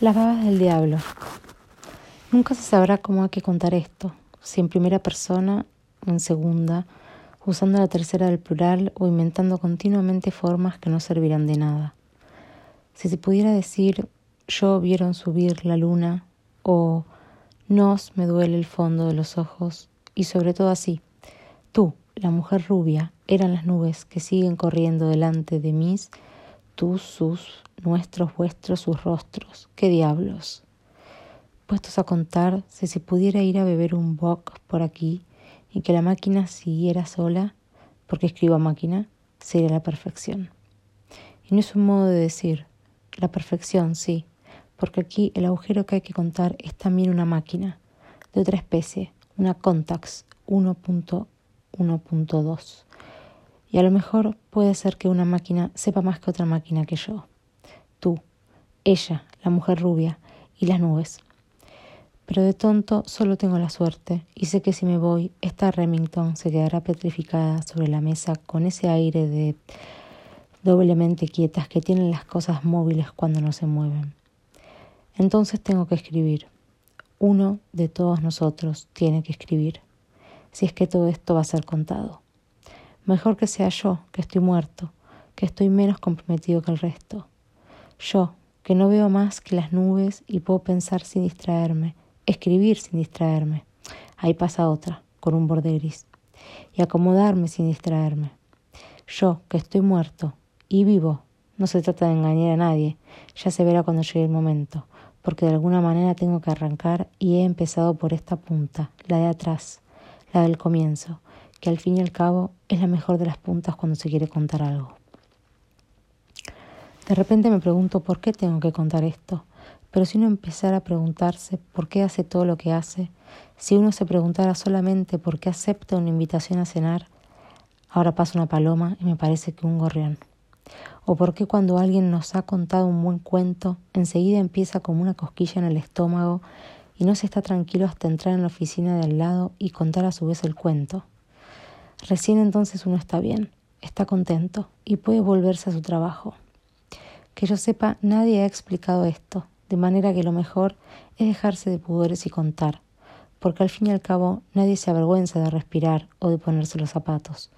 Las babas del diablo. Nunca se sabrá cómo hay que contar esto, si en primera persona o en segunda, usando la tercera del plural o inventando continuamente formas que no servirán de nada. Si se pudiera decir yo vieron subir la luna o nos me duele el fondo de los ojos y sobre todo así, tú, la mujer rubia, eran las nubes que siguen corriendo delante de mis, tus, sus, nuestros, vuestros, sus rostros. ¡Qué diablos! Puestos a contar, si se pudiera ir a beber un bock por aquí y que la máquina siguiera sola, porque escribo máquina, sería la perfección. Y no es un modo de decir, la perfección, sí, porque aquí el agujero que hay que contar es también una máquina, de otra especie, una Contax 1.1.2. Y a lo mejor puede ser que una máquina sepa más que otra máquina que yo. Tú, ella, la mujer rubia y las nubes. Pero de tonto solo tengo la suerte y sé que si me voy, esta Remington se quedará petrificada sobre la mesa con ese aire de doblemente quietas que tienen las cosas móviles cuando no se mueven. Entonces tengo que escribir. Uno de todos nosotros tiene que escribir, si es que todo esto va a ser contado. Mejor que sea yo, que estoy muerto, que estoy menos comprometido que el resto. Yo, que no veo más que las nubes y puedo pensar sin distraerme, escribir sin distraerme. Ahí pasa otra, con un borde gris. Y acomodarme sin distraerme. Yo, que estoy muerto y vivo, no se trata de engañar a nadie, ya se verá cuando llegue el momento porque de alguna manera tengo que arrancar y he empezado por esta punta, la de atrás, la del comienzo, que al fin y al cabo es la mejor de las puntas cuando se quiere contar algo. De repente me pregunto por qué tengo que contar esto, pero si uno empezara a preguntarse por qué hace todo lo que hace, si uno se preguntara solamente por qué acepta una invitación a cenar, ahora pasa una paloma y me parece que un gorrión o por qué cuando alguien nos ha contado un buen cuento, enseguida empieza como una cosquilla en el estómago y no se está tranquilo hasta entrar en la oficina de al lado y contar a su vez el cuento. Recién entonces uno está bien, está contento y puede volverse a su trabajo. Que yo sepa, nadie ha explicado esto, de manera que lo mejor es dejarse de pudores y contar, porque al fin y al cabo nadie se avergüenza de respirar o de ponerse los zapatos.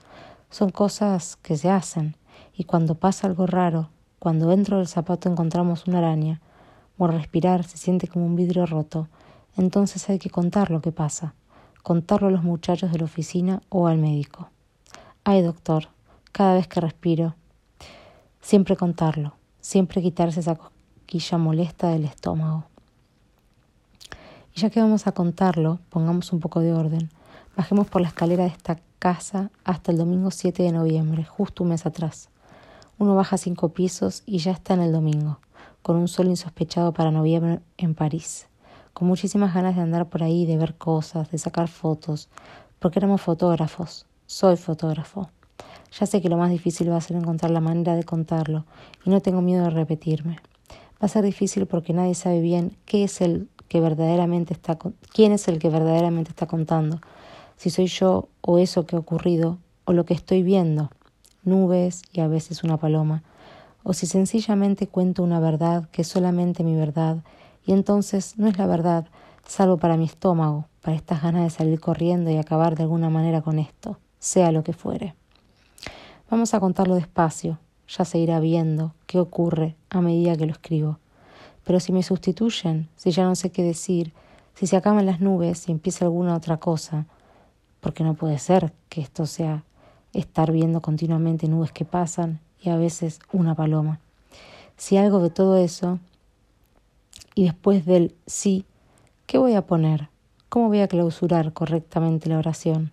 Son cosas que se hacen, y cuando pasa algo raro, cuando dentro del zapato encontramos una araña, o al respirar se siente como un vidrio roto, entonces hay que contar lo que pasa, contarlo a los muchachos de la oficina o al médico. Ay, doctor, cada vez que respiro, siempre contarlo, siempre quitarse esa cosquilla molesta del estómago. Y ya que vamos a contarlo, pongamos un poco de orden. Bajemos por la escalera de esta casa hasta el domingo 7 de noviembre, justo un mes atrás. Uno baja cinco pisos y ya está en el domingo, con un sol insospechado para noviembre en París, con muchísimas ganas de andar por ahí, de ver cosas, de sacar fotos, porque éramos fotógrafos. Soy fotógrafo. Ya sé que lo más difícil va a ser encontrar la manera de contarlo, y no tengo miedo de repetirme. Va a ser difícil porque nadie sabe bien qué es el que verdaderamente está quién es el que verdaderamente está contando, si soy yo o eso que ha ocurrido o lo que estoy viendo nubes y a veces una paloma, o si sencillamente cuento una verdad que es solamente mi verdad, y entonces no es la verdad, salvo para mi estómago, para estas ganas de salir corriendo y acabar de alguna manera con esto, sea lo que fuere. Vamos a contarlo despacio, ya se irá viendo qué ocurre a medida que lo escribo. Pero si me sustituyen, si ya no sé qué decir, si se acaban las nubes y empieza alguna otra cosa, porque no puede ser que esto sea estar viendo continuamente nubes que pasan y a veces una paloma. Si algo de todo eso, y después del sí, ¿qué voy a poner? ¿Cómo voy a clausurar correctamente la oración?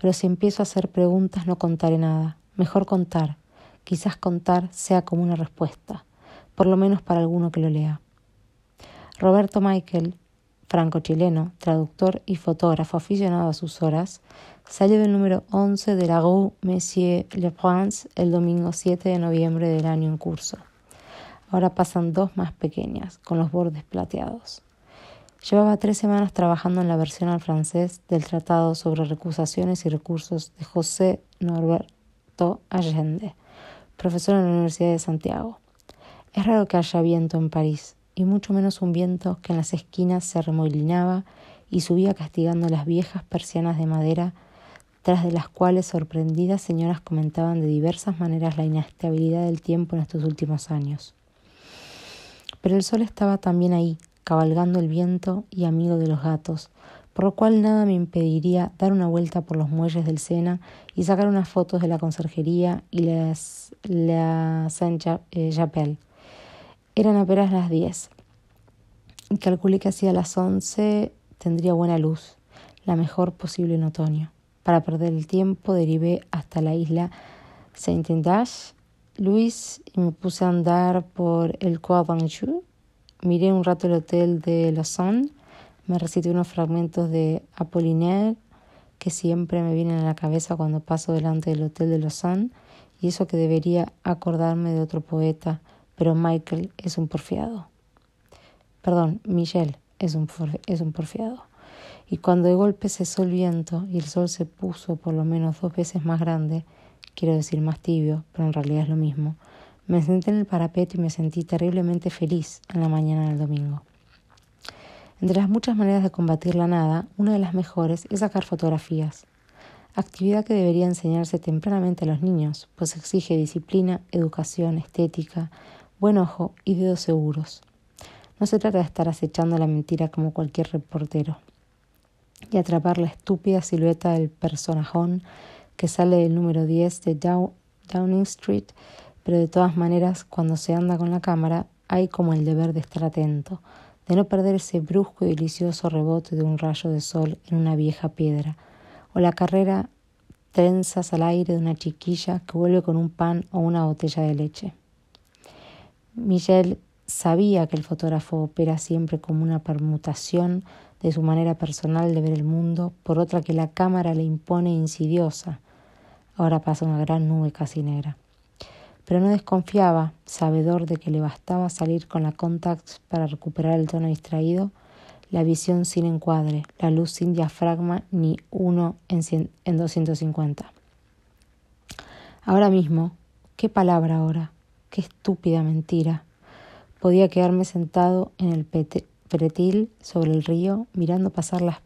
Pero si empiezo a hacer preguntas no contaré nada. Mejor contar. Quizás contar sea como una respuesta, por lo menos para alguno que lo lea. Roberto Michael franco-chileno, traductor y fotógrafo aficionado a sus horas, salió del número 11 de la Rue Monsieur Le Prince el domingo 7 de noviembre del año en curso. Ahora pasan dos más pequeñas, con los bordes plateados. Llevaba tres semanas trabajando en la versión al francés del Tratado sobre Recusaciones y Recursos de José Norberto Allende, profesor en la Universidad de Santiago. Es raro que haya viento en París, y mucho menos un viento que en las esquinas se remolinaba y subía castigando las viejas persianas de madera, tras de las cuales sorprendidas señoras comentaban de diversas maneras la inestabilidad del tiempo en estos últimos años. Pero el sol estaba también ahí, cabalgando el viento y amigo de los gatos, por lo cual nada me impediría dar una vuelta por los muelles del Sena y sacar unas fotos de la conserjería y las, la Saint-Chapelle. Eh, Eran apenas las diez. Y calculé que hacia las once tendría buena luz, la mejor posible en otoño. Para perder el tiempo derivé hasta la isla Saint-Eustache, Luis, y me puse a andar por el d'Anjou. Miré un rato el hotel de Lausanne me recité unos fragmentos de Apollinaire que siempre me vienen a la cabeza cuando paso delante del Hotel de Lausanne y eso que debería acordarme de otro poeta, pero Michael es un porfiado. Perdón, Michel es un, es un porfiado. Y cuando de golpe cesó el viento y el sol se puso por lo menos dos veces más grande, quiero decir más tibio, pero en realidad es lo mismo, me senté en el parapeto y me sentí terriblemente feliz en la mañana del domingo. Entre las muchas maneras de combatir la nada, una de las mejores es sacar fotografías, actividad que debería enseñarse tempranamente a los niños, pues exige disciplina, educación, estética, buen ojo y dedos seguros. No se trata de estar acechando la mentira como cualquier reportero y atrapar la estúpida silueta del personajón que sale del número 10 de Downing Street, pero de todas maneras, cuando se anda con la cámara, hay como el deber de estar atento, de no perder ese brusco y delicioso rebote de un rayo de sol en una vieja piedra, o la carrera trenzas al aire de una chiquilla que vuelve con un pan o una botella de leche. Michel sabía que el fotógrafo opera siempre como una permutación de su manera personal de ver el mundo por otra que la cámara le impone insidiosa. Ahora pasa una gran nube casi negra pero no desconfiaba, sabedor de que le bastaba salir con la Contax para recuperar el tono distraído, la visión sin encuadre, la luz sin diafragma ni uno en, en 250. Ahora mismo, ¿qué palabra ahora? Qué estúpida mentira. Podía quedarme sentado en el pretil sobre el río, mirando pasar las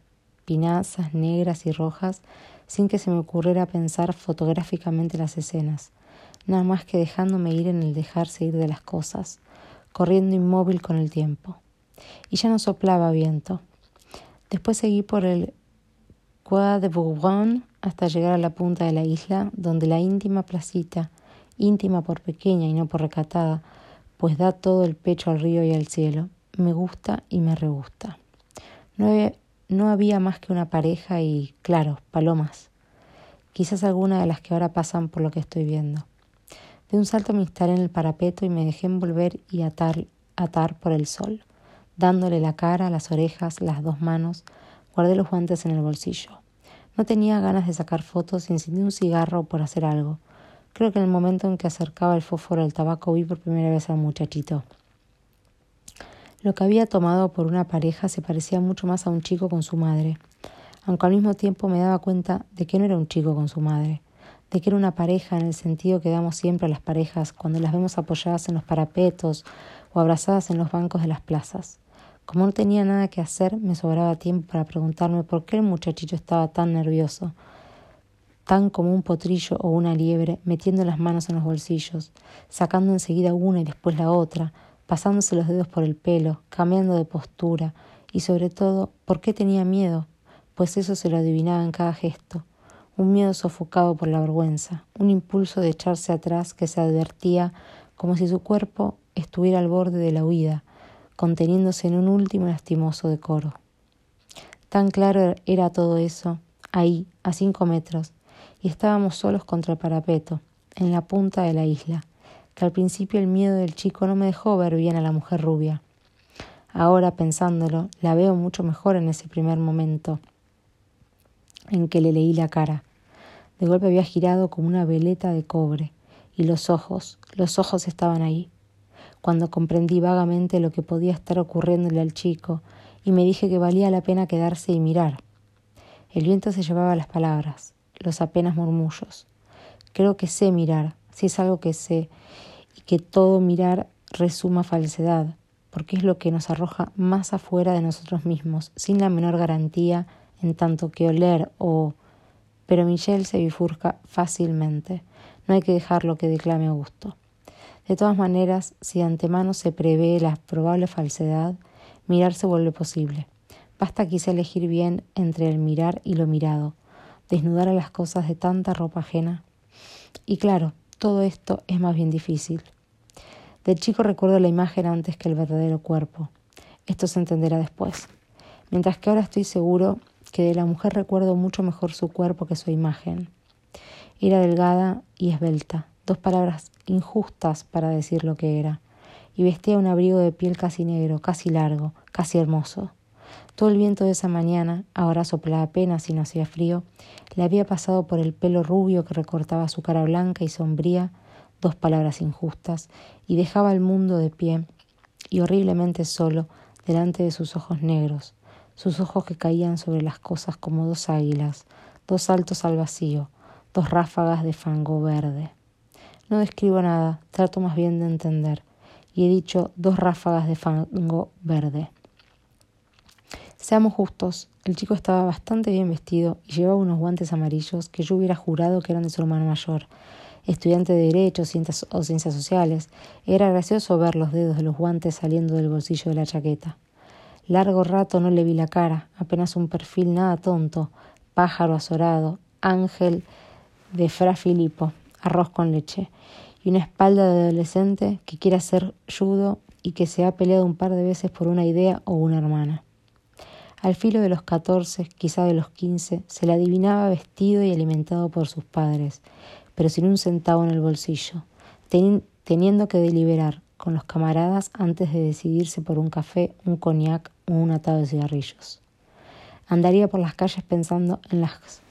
pinazas negras y rojas, sin que se me ocurriera pensar fotográficamente las escenas nada más que dejándome ir en el dejarse ir de las cosas, corriendo inmóvil con el tiempo. Y ya no soplaba viento. Después seguí por el Quai de Bourbon hasta llegar a la punta de la isla, donde la íntima placita, íntima por pequeña y no por recatada, pues da todo el pecho al río y al cielo, me gusta y me regusta. No no había más que una pareja y, claro, palomas. Quizás alguna de las que ahora pasan por lo que estoy viendo. De un salto me instalé en el parapeto y me dejé envolver y atar, por el sol, dándole la cara, las orejas, las dos manos, guardé los guantes en el bolsillo. No tenía ganas de sacar fotos encendí un cigarro por hacer algo. Creo que en el momento en que acercaba el fósforo al tabaco vi por primera vez al muchachito. Lo que había tomado por una pareja se parecía mucho más a un chico con su madre, aunque al mismo tiempo me daba cuenta de que no era un chico con su madre de que era una pareja en el sentido que damos siempre a las parejas cuando las vemos apoyadas en los parapetos o abrazadas en los bancos de las plazas. Como no tenía nada que hacer, me sobraba tiempo para preguntarme por qué el muchachito estaba tan nervioso, tan como un potrillo o una liebre, metiendo las manos en los bolsillos, sacando enseguida una y después la otra, pasándose los dedos por el pelo, cambiando de postura, y sobre todo, por qué tenía miedo, pues eso se lo adivinaba en cada gesto. Un miedo sofocado por la vergüenza, un impulso de echarse atrás que se advertía como si su cuerpo estuviera al borde de la huida, conteniéndose en un último lastimoso decoro. Tan claro era todo eso, ahí, a cinco metros, y estábamos solos contra el parapeto, en la punta de la isla, que al principio el miedo del chico no me dejó ver bien a la mujer rubia. Ahora, pensándolo, la veo mucho mejor en ese primer momento en que le leí la cara. De golpe había girado como una veleta de cobre, y los ojos, los ojos estaban ahí. Cuando comprendí vagamente lo que podía estar ocurriéndole al chico, y me dije que valía la pena quedarse y mirar. El viento se llevaba las palabras, los apenas murmullos. Creo que sé mirar, si es algo que sé, y que todo mirar resuma falsedad, porque es lo que nos arroja más afuera de nosotros mismos, sin la menor garantía en tanto que oler o... Pero Michelle se bifurca fácilmente. No hay que dejarlo que declame a gusto. De todas maneras, si de antemano se prevé la probable falsedad, mirar se vuelve posible. Basta quizá elegir bien entre el mirar y lo mirado, desnudar a las cosas de tanta ropa ajena. Y claro, todo esto es más bien difícil. Del chico recuerdo la imagen antes que el verdadero cuerpo. Esto se entenderá después. Mientras que ahora estoy seguro que de la mujer recuerdo mucho mejor su cuerpo que su imagen. Era delgada y esbelta, dos palabras injustas para decir lo que era, y vestía un abrigo de piel casi negro, casi largo, casi hermoso. Todo el viento de esa mañana, ahora soplaba apenas y no hacía frío, le había pasado por el pelo rubio que recortaba su cara blanca y sombría, dos palabras injustas, y dejaba al mundo de pie y horriblemente solo delante de sus ojos negros, sus ojos que caían sobre las cosas como dos águilas, dos saltos al vacío, dos ráfagas de fango verde. No describo nada, trato más bien de entender, y he dicho dos ráfagas de fango verde. Seamos justos, el chico estaba bastante bien vestido y llevaba unos guantes amarillos que yo hubiera jurado que eran de su hermano mayor. Estudiante de Derecho o Ciencias Sociales, era gracioso ver los dedos de los guantes saliendo del bolsillo de la chaqueta. Largo rato no le vi la cara, apenas un perfil nada tonto, pájaro azorado, ángel de Fra Filippo, arroz con leche, y una espalda de adolescente que quiere ser judo y que se ha peleado un par de veces por una idea o una hermana. Al filo de los catorce, quizá de los quince, se le adivinaba vestido y alimentado por sus padres, pero sin un centavo en el bolsillo, teniendo que deliberar con los camaradas antes de decidirse por un café, un coñac o un atado de cigarrillos. Andaría por las calles pensando en las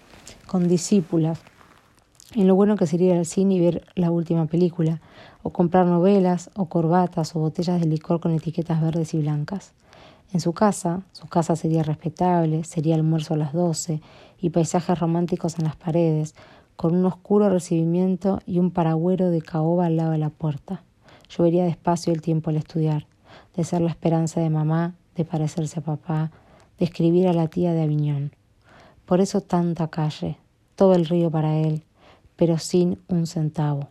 condiscípulas, en lo bueno que sería ir al cine y ver la última película, o comprar novelas, o corbatas, o botellas de licor con etiquetas verdes y blancas. En su casa, su casa sería respetable, sería almuerzo a las doce y paisajes románticos en las paredes, con un oscuro recibimiento y un paragüero de caoba al lado de la puerta. Llovería despacio el tiempo al estudiar, de ser la esperanza de mamá, de parecerse a papá, de escribir a la tía de Aviñón. Por eso tanta calle, todo el río para él, pero sin un centavo.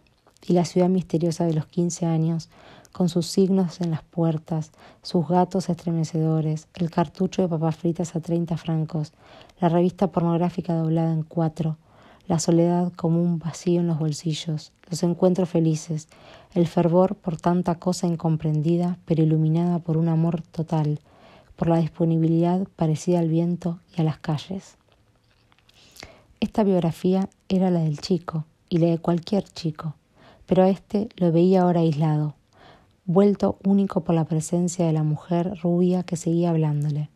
Y la ciudad misteriosa de los quince años, con sus signos en las puertas, sus gatos estremecedores, el cartucho de papas fritas a treinta francos, la revista pornográfica doblada en cuatro, la soledad como un vacío en los bolsillos, los encuentros felices, el fervor por tanta cosa incomprendida, pero iluminada por un amor total, por la disponibilidad parecida al viento y a las calles. Esta biografía era la del chico y la de cualquier chico, pero a este lo veía ahora aislado, vuelto único por la presencia de la mujer rubia que seguía hablándole.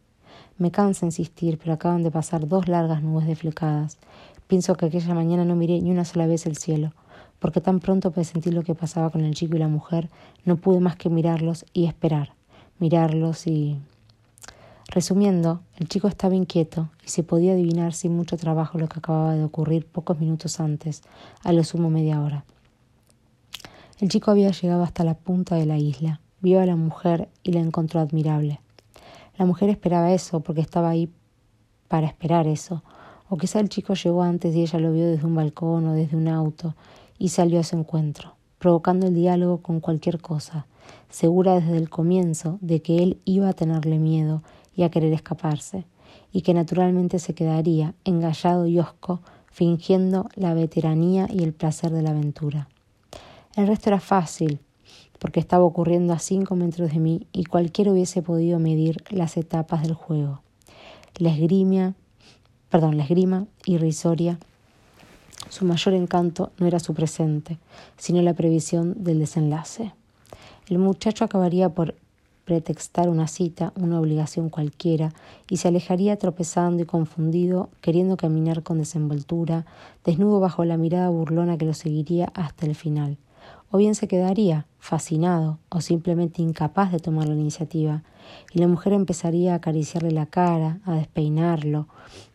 Me cansa insistir, pero acaban de pasar dos largas nubes deflecadas. Pienso que aquella mañana no miré ni una sola vez el cielo, porque tan pronto sentir lo que pasaba con el chico y la mujer, no pude más que mirarlos y esperar, mirarlos y... Resumiendo, el chico estaba inquieto y se podía adivinar sin mucho trabajo lo que acababa de ocurrir pocos minutos antes, a lo sumo media hora. El chico había llegado hasta la punta de la isla, vio a la mujer y la encontró admirable. La mujer esperaba eso porque estaba ahí para esperar eso, o quizá el chico llegó antes y ella lo vio desde un balcón o desde un auto y salió a su encuentro, provocando el diálogo con cualquier cosa, segura desde el comienzo de que él iba a tenerle miedo y a querer escaparse, y que naturalmente se quedaría engallado y hosco, fingiendo la veteranía y el placer de la aventura. El resto era fácil, porque estaba ocurriendo a cinco metros de mí y cualquiera hubiese podido medir las etapas del juego. La perdón, la esgrima irrisoria, su mayor encanto no era su presente, sino la previsión del desenlace. El muchacho acabaría por pretextar una cita, una obligación cualquiera, y se alejaría tropezando y confundido, queriendo caminar con desenvoltura, desnudo bajo la mirada burlona que lo seguiría hasta el final. O bien se quedaría fascinado o simplemente incapaz de tomar la iniciativa, y la mujer empezaría a acariciarle la cara, a despeinarlo,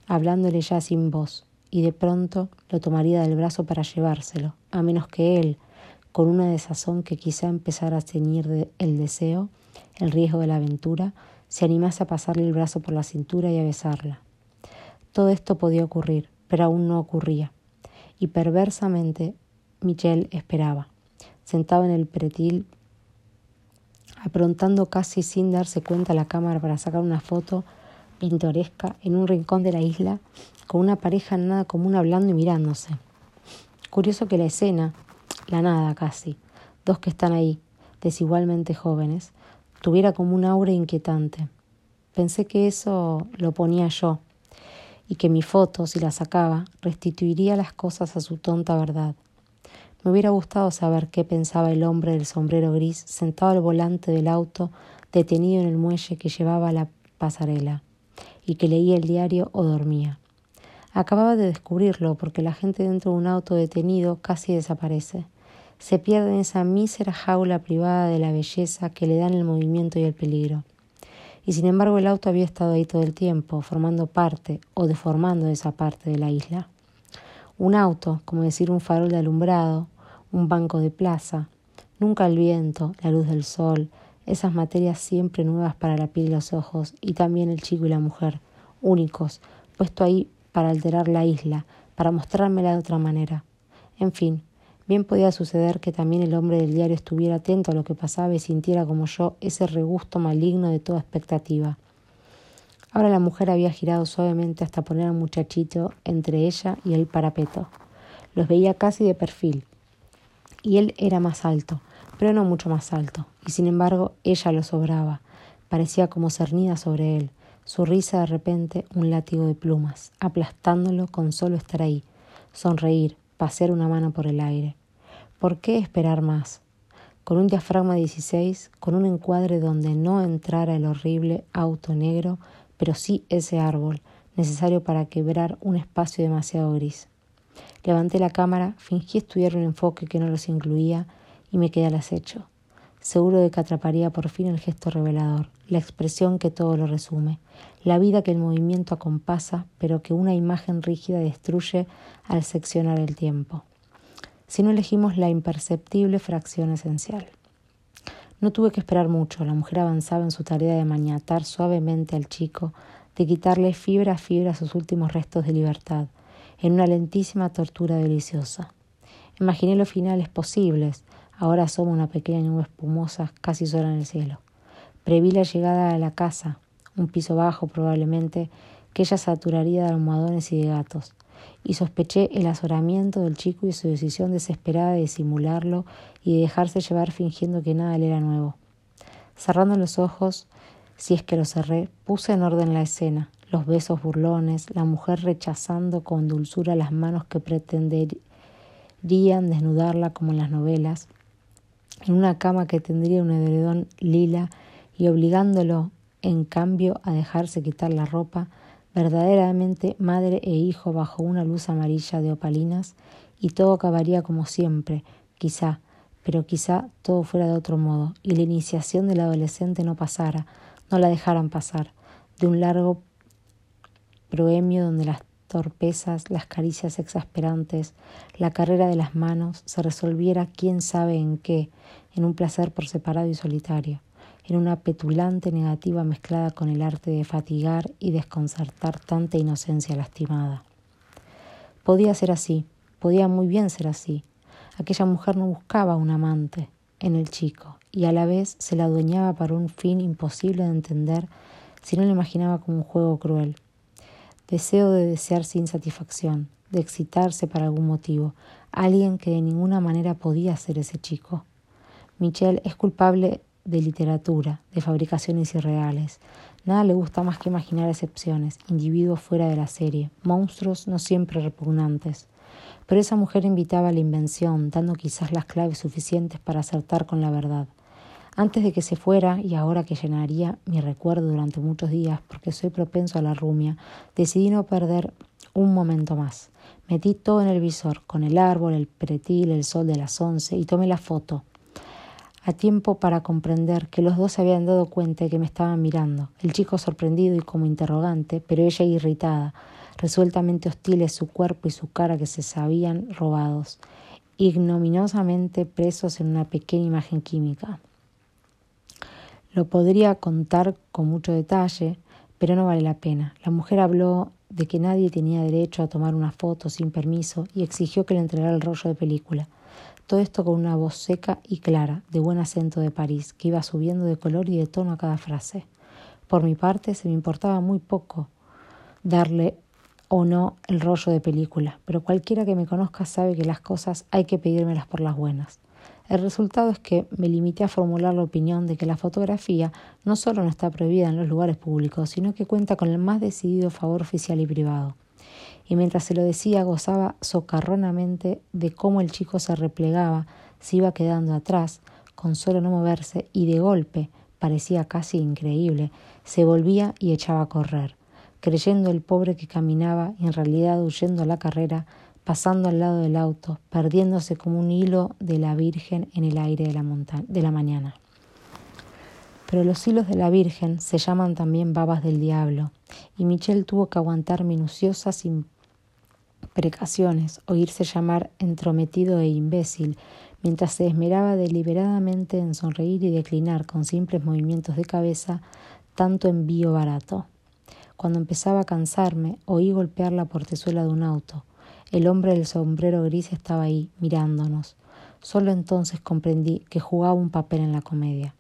hablándole ya sin voz, y de pronto lo tomaría del brazo para llevárselo, a menos que él, con una desazón que quizá empezara a ceñir el deseo, el riesgo de la aventura, se animase a pasarle el brazo por la cintura y a besarla. Todo esto podía ocurrir, pero aún no ocurría. Y perversamente Michelle esperaba, sentado en el pretil, aprontando casi sin darse cuenta la cámara para sacar una foto pintoresca en un rincón de la isla, con una pareja nada común hablando y mirándose. Curioso que la escena, la nada casi, dos que están ahí, desigualmente jóvenes, tuviera como un aura inquietante. Pensé que eso lo ponía yo, y que mi foto, si la sacaba, restituiría las cosas a su tonta verdad. Me hubiera gustado saber qué pensaba el hombre del sombrero gris sentado al volante del auto detenido en el muelle que llevaba la pasarela y que leía el diario o dormía. Acababa de descubrirlo porque la gente dentro de un auto detenido casi desaparece. Se pierde en esa mísera jaula privada de la belleza que le dan el movimiento y el peligro. Y sin embargo el auto había estado ahí todo el tiempo, formando parte o deformando esa parte de la isla. Un auto, como decir un farol de alumbrado, un banco de plaza, nunca el viento, la luz del sol, esas materias siempre nuevas para la piel y los ojos, y también el chico y la mujer, únicos, puesto ahí para alterar la isla, para mostrármela de otra manera. En fin, bien podía suceder que también el hombre del diario estuviera atento a lo que pasaba y sintiera como yo ese regusto maligno de toda expectativa. Ahora la mujer había girado suavemente hasta poner al muchachito entre ella y el parapeto. Los veía casi de perfil. Y él era más alto, pero no mucho más alto, y sin embargo ella lo sobraba. Parecía como cernida sobre él, su risa de repente un látigo de plumas, aplastándolo con solo estar ahí, sonreír, pasear una mano por el aire. ¿Por qué esperar más? Con un diafragma 16, con un encuadre donde no entrara el horrible auto negro, pero sí ese árbol, necesario para quebrar un espacio demasiado gris. Levanté la cámara, fingí estudiar un enfoque que no los incluía y me quedé al acecho, seguro de que atraparía por fin el gesto revelador, la expresión que todo lo resume, la vida que el movimiento acompasa, pero que una imagen rígida destruye al seccionar el tiempo. Si no elegimos la imperceptible fracción esencial. No tuve que esperar mucho, la mujer avanzaba en su tarea de maniatar suavemente al chico, de quitarle fibra a fibra sus últimos restos de libertad, en una lentísima tortura deliciosa. Imaginé los finales posibles, ahora asoma una pequeña nube espumosa casi sola en el cielo. Preví la llegada a la casa, un piso bajo probablemente, que ella saturaría de almohadones y de gatos, y sospeché el azoramiento del chico y su decisión desesperada de disimularlo y de dejarse llevar fingiendo que nada le era nuevo. Cerrando los ojos, si es que los cerré, puse en orden la escena, los besos burlones, la mujer rechazando con dulzura las manos que pretenderían desnudarla como en las novelas, en una cama que tendría un edredón lila y obligándolo en cambio a dejarse quitar la ropa, verdaderamente madre e hijo bajo una luz amarilla de opalinas, y todo acabaría como siempre, quizá, pero quizá todo fuera de otro modo, y la iniciación del adolescente no pasara, no la dejaran pasar, de un largo proemio donde las torpezas, las caricias exasperantes, la carrera de las manos se resolviera quién sabe en qué, en un placer por separado y solitario en una petulante negativa mezclada con el arte de fatigar y desconcertar tanta inocencia lastimada. Podía ser así, podía muy bien ser así. Aquella mujer no buscaba un amante en el chico y a la vez se la adueñaba para un fin imposible de entender si no lo imaginaba como un juego cruel. Deseo de desear sin satisfacción, de excitarse para algún motivo, alguien que de ninguna manera podía ser ese chico. Michelle es culpable de literatura, de fabricaciones irreales. Nada le gusta más que imaginar excepciones, individuos fuera de la serie, monstruos no siempre repugnantes. Pero esa mujer invitaba a la invención, dando quizás las claves suficientes para acertar con la verdad. Antes de que se fuera, y ahora que llenaría mi recuerdo durante muchos días, porque soy propenso a la rumia, decidí no perder un momento más. Metí todo en el visor, con el árbol, el pretil, el sol de las once, y tomé la foto a tiempo para comprender que los dos se habían dado cuenta de que me estaban mirando, el chico sorprendido y como interrogante, pero ella irritada, resueltamente hostiles su cuerpo y su cara que se sabían robados, ignominiosamente presos en una pequeña imagen química. Lo podría contar con mucho detalle, pero no vale la pena. La mujer habló de que nadie tenía derecho a tomar una foto sin permiso y exigió que le entregara el rollo de película. Todo esto con una voz seca y clara, de buen acento de París, que iba subiendo de color y de tono a cada frase. Por mi parte, se me importaba muy poco darle o no el rollo de película, pero cualquiera que me conozca sabe que las cosas hay que pedírmelas por las buenas. El resultado es que me limité a formular la opinión de que la fotografía no solo no está prohibida en los lugares públicos, sino que cuenta con el más decidido favor oficial y privado. Y mientras se lo decía, gozaba socarronamente de cómo el chico se replegaba, se iba quedando atrás, con solo no moverse, y de golpe, parecía casi increíble, se volvía y echaba a correr creyendo el pobre que caminaba en realidad huyendo a la carrera, pasando al lado del auto, perdiéndose como un hilo de la Virgen en el aire de la, de la mañana. Pero los hilos de la Virgen se llaman también babas del diablo, y Michel tuvo que aguantar minuciosas imprecaciones, oírse llamar entrometido e imbécil, mientras se esmeraba deliberadamente en sonreír y declinar con simples movimientos de cabeza tanto envío barato. Cuando empezaba a cansarme, oí golpear la portezuela de un auto. El hombre del sombrero gris estaba ahí, mirándonos. Solo entonces comprendí que jugaba un papel en la comedia.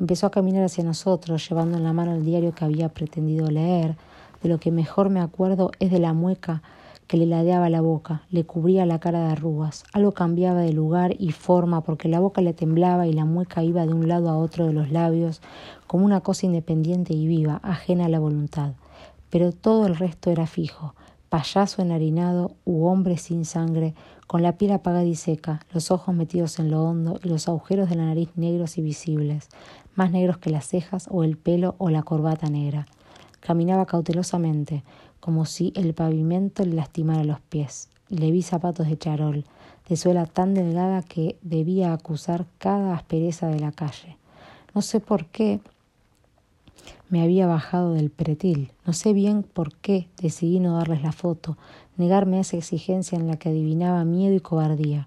Empezó a caminar hacia nosotros, llevando en la mano el diario que había pretendido leer. De lo que mejor me acuerdo es de la mueca que le ladeaba la boca, le cubría la cara de arrugas. Algo cambiaba de lugar y forma porque la boca le temblaba y la mueca iba de un lado a otro de los labios, como una cosa independiente y viva, ajena a la voluntad. Pero todo el resto era fijo, payaso enharinado u hombre sin sangre, con la piel apagada y seca, los ojos metidos en lo hondo y los agujeros de la nariz negros y visibles, más negros que las cejas o el pelo o la corbata negra. Caminaba cautelosamente, como si el pavimento le lastimara los pies. Le vi zapatos de charol, de suela tan delgada que debía acusar cada aspereza de la calle. No sé por qué, me había bajado del pretil. No sé bien por qué decidí no darles la foto, negarme a esa exigencia en la que adivinaba miedo y cobardía.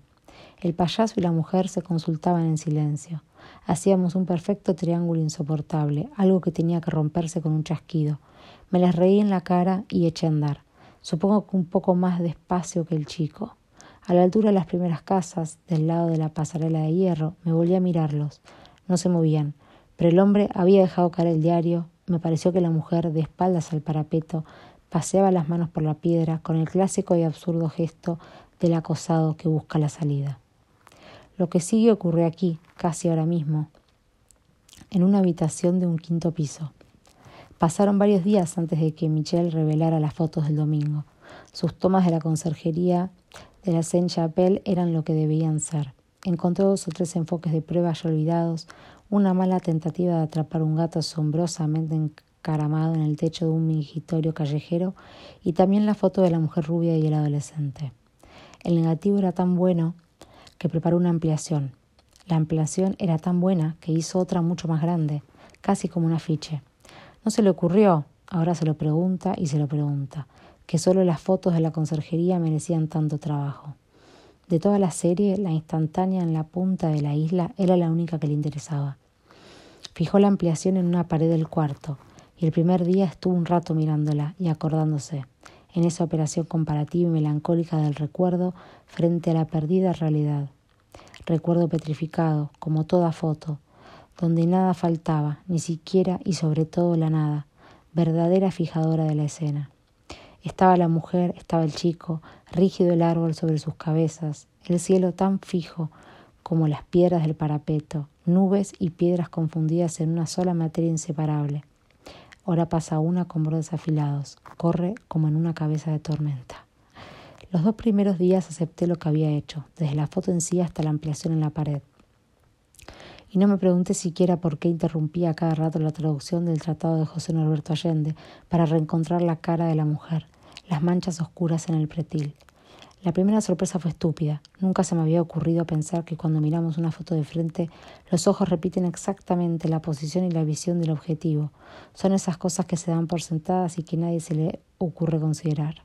El payaso y la mujer se consultaban en silencio. Hacíamos un perfecto triángulo insoportable, algo que tenía que romperse con un chasquido. Me les reí en la cara y eché a andar. Supongo que un poco más despacio que el chico. A la altura de las primeras casas, del lado de la pasarela de hierro, me volví a mirarlos. No se movían, pero el hombre había dejado caer el diario, me pareció que la mujer, de espaldas al parapeto, paseaba las manos por la piedra con el clásico y absurdo gesto del acosado que busca la salida. Lo que sigue ocurre aquí, casi ahora mismo, en una habitación de un quinto piso. Pasaron varios días antes de que Michelle revelara las fotos del domingo. Sus tomas de la conserjería de la Saint-Chapelle eran lo que debían ser. Encontró dos o tres enfoques de prueba ya olvidados, una mala tentativa de atrapar un gato asombrosamente encaramado en el techo de un mingitorio callejero y también la foto de la mujer rubia y el adolescente. El negativo era tan bueno que preparó una ampliación. La ampliación era tan buena que hizo otra mucho más grande, casi como un afiche. No se le ocurrió, ahora se lo pregunta y se lo pregunta, que solo las fotos de la conserjería merecían tanto trabajo. De toda la serie, la instantánea en la punta de la isla era la única que le interesaba. Fijó la ampliación en una pared del cuarto, y el primer día estuvo un rato mirándola y acordándose, en esa operación comparativa y melancólica del recuerdo frente a la perdida realidad. Recuerdo petrificado, como toda foto, donde nada faltaba, ni siquiera y sobre todo la nada, verdadera fijadora de la escena. Estaba la mujer, estaba el chico, rígido el árbol sobre sus cabezas, el cielo tan fijo como las piedras del parapeto, nubes y piedras confundidas en una sola materia inseparable. Ahora pasa una con bordes afilados, corre como en una cabeza de tormenta. Los dos primeros días acepté lo que había hecho, desde la foto en sí hasta la ampliación en la pared. Y no me pregunté siquiera por qué interrumpía cada rato la traducción del tratado de José Norberto Allende para reencontrar la cara de la mujer, las manchas oscuras en el pretil. La primera sorpresa fue estúpida. Nunca se me había ocurrido pensar que cuando miramos una foto de frente, los ojos repiten exactamente la posición y la visión del objetivo. Son esas cosas que se dan por sentadas y que nadie se le ocurre considerar.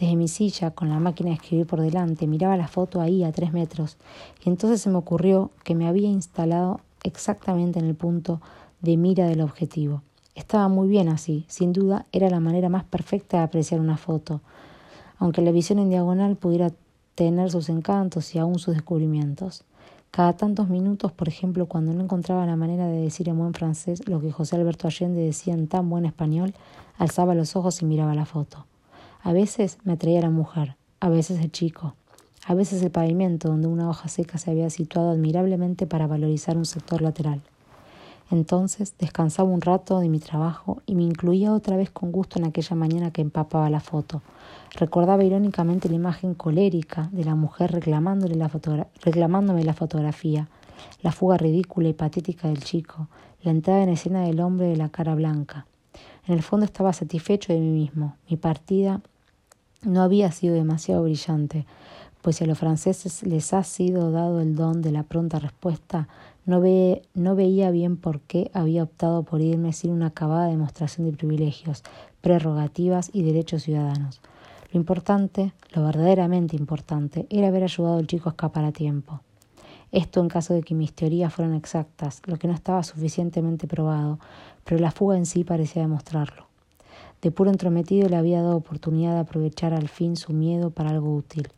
Desde mi silla, con la máquina de escribir por delante, miraba la foto ahí a tres metros, y entonces se me ocurrió que me había instalado exactamente en el punto de mira del objetivo. Estaba muy bien así, sin duda era la manera más perfecta de apreciar una foto, aunque la visión en diagonal pudiera tener sus encantos y aún sus descubrimientos. Cada tantos minutos, por ejemplo, cuando no encontraba la manera de decir en buen francés lo que José Alberto Allende decía en tan buen español, alzaba los ojos y miraba la foto. A veces me atraía la mujer, a veces el chico, a veces el pavimento donde una hoja seca se había situado admirablemente para valorizar un sector lateral. Entonces descansaba un rato de mi trabajo y me incluía otra vez con gusto en aquella mañana que empapaba la foto. Recordaba irónicamente la imagen colérica de la mujer reclamándome la fotografía, la fuga ridícula y patética del chico, la entrada en escena del hombre de la cara blanca. En el fondo estaba satisfecho de mí mismo. Mi partida no había sido demasiado brillante, pues si a los franceses les ha sido dado el don de la pronta respuesta, no, ve, no veía bien por qué había optado por irme sin una acabada demostración de privilegios, prerrogativas y derechos ciudadanos. Lo importante, lo verdaderamente importante, era haber ayudado al chico a escapar a tiempo. Esto en caso de que mis teorías fueran exactas, lo que no estaba suficientemente probado, pero la fuga en sí parecía demostrarlo. De puro entrometido le había dado oportunidad de aprovechar al fin su miedo para algo útil.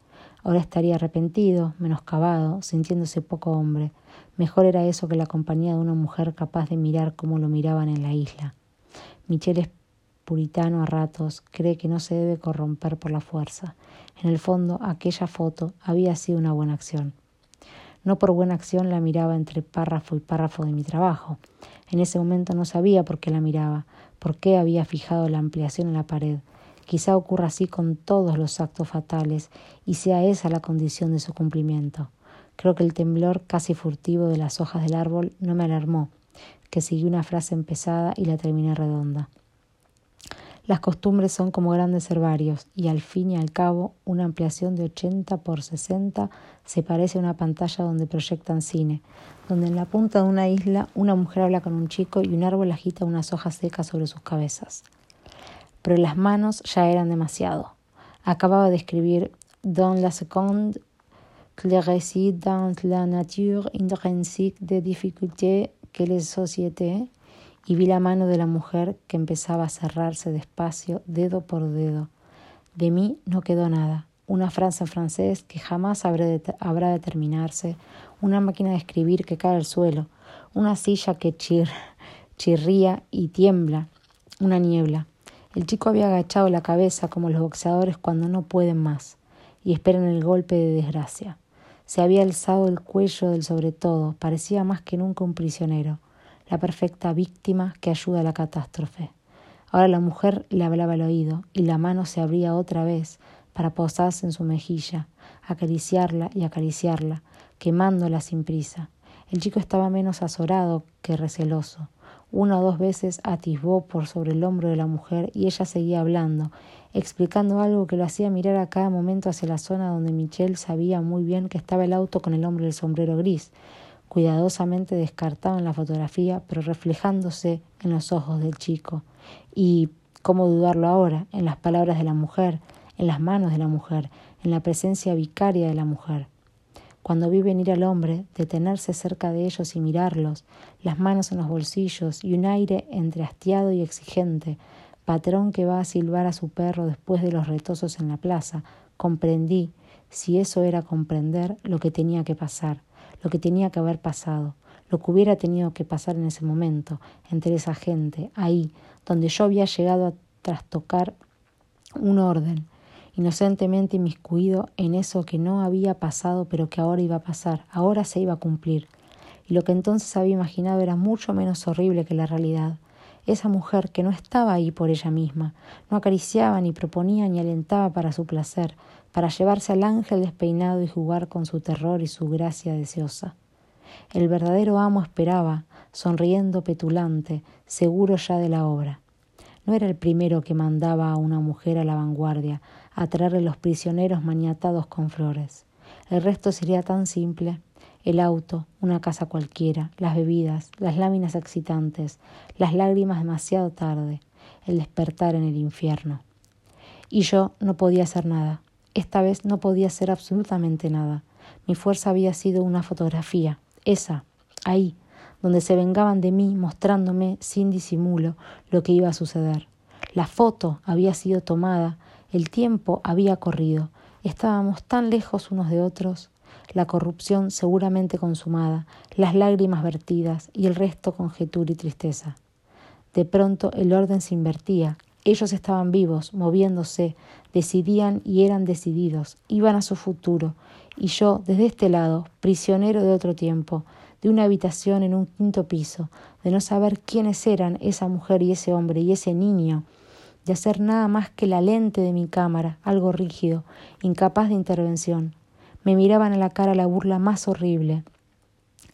Ahora estaría arrepentido, menoscabado, sintiéndose poco hombre. Mejor era eso que la compañía de una mujer capaz de mirar como lo miraban en la isla. Michel es puritano a ratos, cree que no se debe corromper por la fuerza. En el fondo, aquella foto había sido una buena acción. No por buena acción la miraba entre párrafo y párrafo de mi trabajo. En ese momento no sabía por qué la miraba, por qué había fijado la ampliación en la pared, Quizá ocurra así con todos los actos fatales y sea esa la condición de su cumplimiento. Creo que el temblor casi furtivo de las hojas del árbol no me alarmó, que seguí una frase empezada y la terminé redonda. Las costumbres son como grandes herbarios y al fin y al cabo una ampliación de 80 por 60 se parece a una pantalla donde proyectan cine, donde en la punta de una isla una mujer habla con un chico y un árbol agita unas hojas secas sobre sus cabezas pero las manos ya eran demasiado. Acababa de escribir Dans la seconde, le récit dans la nature intrinsique des difficultés que les sociétés y vi la mano de la mujer que empezaba a cerrarse despacio, dedo por dedo. De mí no quedó nada. Una frase en francés que jamás habrá de, habrá de terminarse, una máquina de escribir que cae al suelo, una silla que chir, chirría y tiembla, una niebla. El chico había agachado la cabeza como los boxeadores cuando no pueden más y esperan el golpe de desgracia. Se había alzado el cuello del sobre todo, parecía más que nunca un prisionero, la perfecta víctima que ayuda a la catástrofe. Ahora la mujer le hablaba al oído y la mano se abría otra vez para posarse en su mejilla, acariciarla y acariciarla, quemándola sin prisa. El chico estaba menos azorado que receloso. Una o dos veces atisbó por sobre el hombro de la mujer y ella seguía hablando, explicando algo que lo hacía mirar a cada momento hacia la zona donde Michelle sabía muy bien que estaba el auto con el hombre del sombrero gris, cuidadosamente descartado en la fotografía, pero reflejándose en los ojos del chico. Y, ¿cómo dudarlo ahora? En las palabras de la mujer, en las manos de la mujer, en la presencia vicaria de la mujer. Cuando vi venir al hombre, detenerse cerca de ellos y mirarlos, las manos en los bolsillos y un aire entre hastiado y exigente, patrón que va a silbar a su perro después de los retosos en la plaza, comprendí, si eso era comprender, lo que tenía que pasar, lo que tenía que haber pasado, lo que hubiera tenido que pasar en ese momento, entre esa gente, ahí, donde yo había llegado a trastocar un orden, inocentemente inmiscuido en eso que no había pasado pero que ahora iba a pasar, ahora se iba a cumplir. Y lo que entonces había imaginado era mucho menos horrible que la realidad. Esa mujer que no estaba ahí por ella misma, no acariciaba ni proponía ni alentaba para su placer, para llevarse al ángel despeinado y jugar con su terror y su gracia deseosa. El verdadero amo esperaba, sonriendo petulante, seguro ya de la obra. No era el primero que mandaba a una mujer a la vanguardia, a traerle los prisioneros maniatados con flores. El resto sería tan simple. El auto, una casa cualquiera, las bebidas, las láminas excitantes, las lágrimas demasiado tarde, el despertar en el infierno. Y yo no podía hacer nada. Esta vez no podía hacer absolutamente nada. Mi fuerza había sido una fotografía, esa, ahí, donde se vengaban de mí mostrándome sin disimulo lo que iba a suceder. La foto había sido tomada, el tiempo había corrido, estábamos tan lejos unos de otros, la corrupción seguramente consumada, las lágrimas vertidas y el resto conjetura y tristeza. De pronto el orden se invertía, ellos estaban vivos, moviéndose, decidían y eran decididos, iban a su futuro, y yo, desde este lado, prisionero de otro tiempo, de una habitación en un quinto piso, de no saber quiénes eran esa mujer y ese hombre y ese niño, de hacer nada más que la lente de mi cámara, algo rígido, incapaz de intervención. Me miraban a la cara la burla más horrible,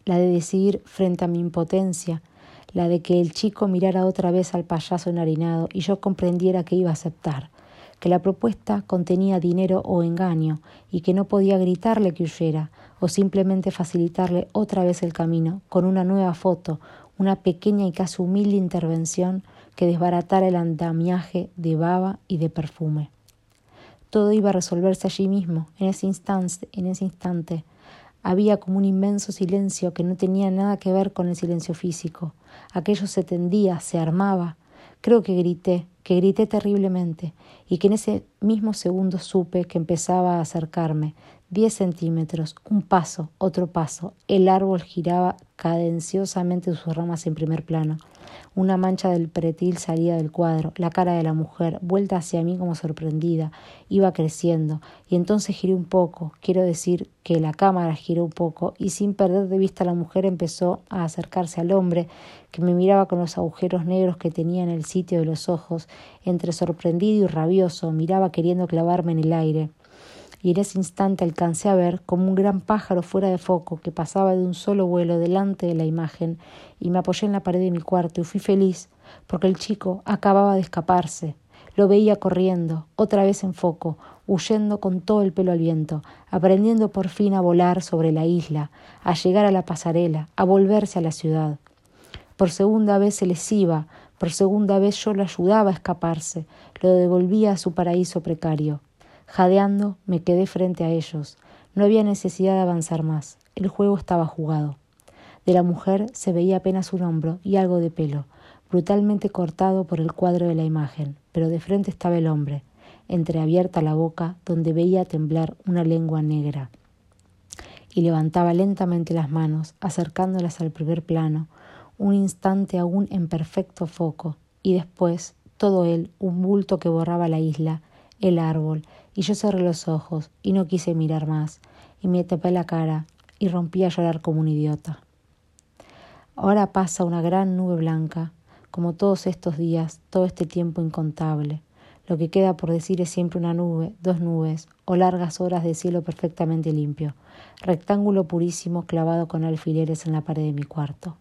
la de decidir frente a mi impotencia, la de que el chico mirara otra vez al payaso enharinado y yo comprendiera que iba a aceptar, que la propuesta contenía dinero o engaño y que no podía gritarle que huyera o simplemente facilitarle otra vez el camino con una nueva foto, una pequeña y casi humilde intervención que desbaratara el andamiaje de baba y de perfume. Todo iba a resolverse allí mismo, en ese instante, en ese instante. Había como un inmenso silencio que no tenía nada que ver con el silencio físico. Aquello se tendía, se armaba. Creo que grité, que grité terriblemente, y que en ese mismo segundo supe que empezaba a acercarme. Diez centímetros, un paso, otro paso. El árbol giraba cadenciosamente sus ramas en primer plano. Una mancha del pretil salía del cuadro, la cara de la mujer, vuelta hacia mí como sorprendida, iba creciendo, y entonces giré un poco, quiero decir que la cámara giró un poco, y sin perder de vista la mujer empezó a acercarse al hombre, que me miraba con los agujeros negros que tenía en el sitio de los ojos, entre sorprendido y rabioso, miraba queriendo clavarme en el aire y en ese instante alcancé a ver como un gran pájaro fuera de foco que pasaba de un solo vuelo delante de la imagen y me apoyé en la pared de mi cuarto y fui feliz porque el chico acababa de escaparse. Lo veía corriendo, otra vez en foco, huyendo con todo el pelo al viento, aprendiendo por fin a volar sobre la isla, a llegar a la pasarela, a volverse a la ciudad. Por segunda vez se les iba, por segunda vez yo lo ayudaba a escaparse, lo devolvía a su paraíso precario. Jadeando, me quedé frente a ellos. No había necesidad de avanzar más. El juego estaba jugado. De la mujer se veía apenas un hombro y algo de pelo, brutalmente cortado por el cuadro de la imagen, pero de frente estaba el hombre, entreabierta la boca, donde veía temblar una lengua negra. Y levantaba lentamente las manos, acercándolas al primer plano, un instante aún en perfecto foco, y después todo él, un bulto que borraba la isla, el árbol, y yo cerré los ojos y no quise mirar más, y me tapé la cara y rompí a llorar como un idiota. Ahora pasa una gran nube blanca, como todos estos días, todo este tiempo incontable. Lo que queda por decir es siempre una nube, dos nubes, o largas horas de cielo perfectamente limpio, rectángulo purísimo clavado con alfileres en la pared de mi cuarto.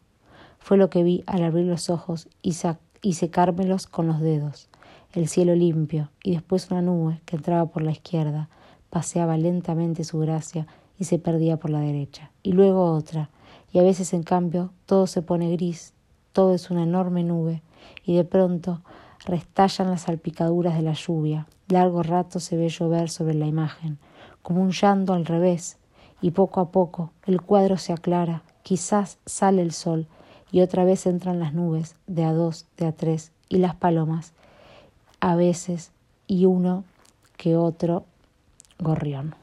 Fue lo que vi al abrir los ojos y, y secármelos con los dedos el cielo limpio y después una nube que entraba por la izquierda, paseaba lentamente su gracia y se perdía por la derecha, y luego otra, y a veces en cambio todo se pone gris, todo es una enorme nube, y de pronto restallan las salpicaduras de la lluvia, largo rato se ve llover sobre la imagen, como un llanto al revés, y poco a poco el cuadro se aclara, quizás sale el sol, y otra vez entran las nubes, de a dos, de a tres, y las palomas, a veces y uno que otro gorrión.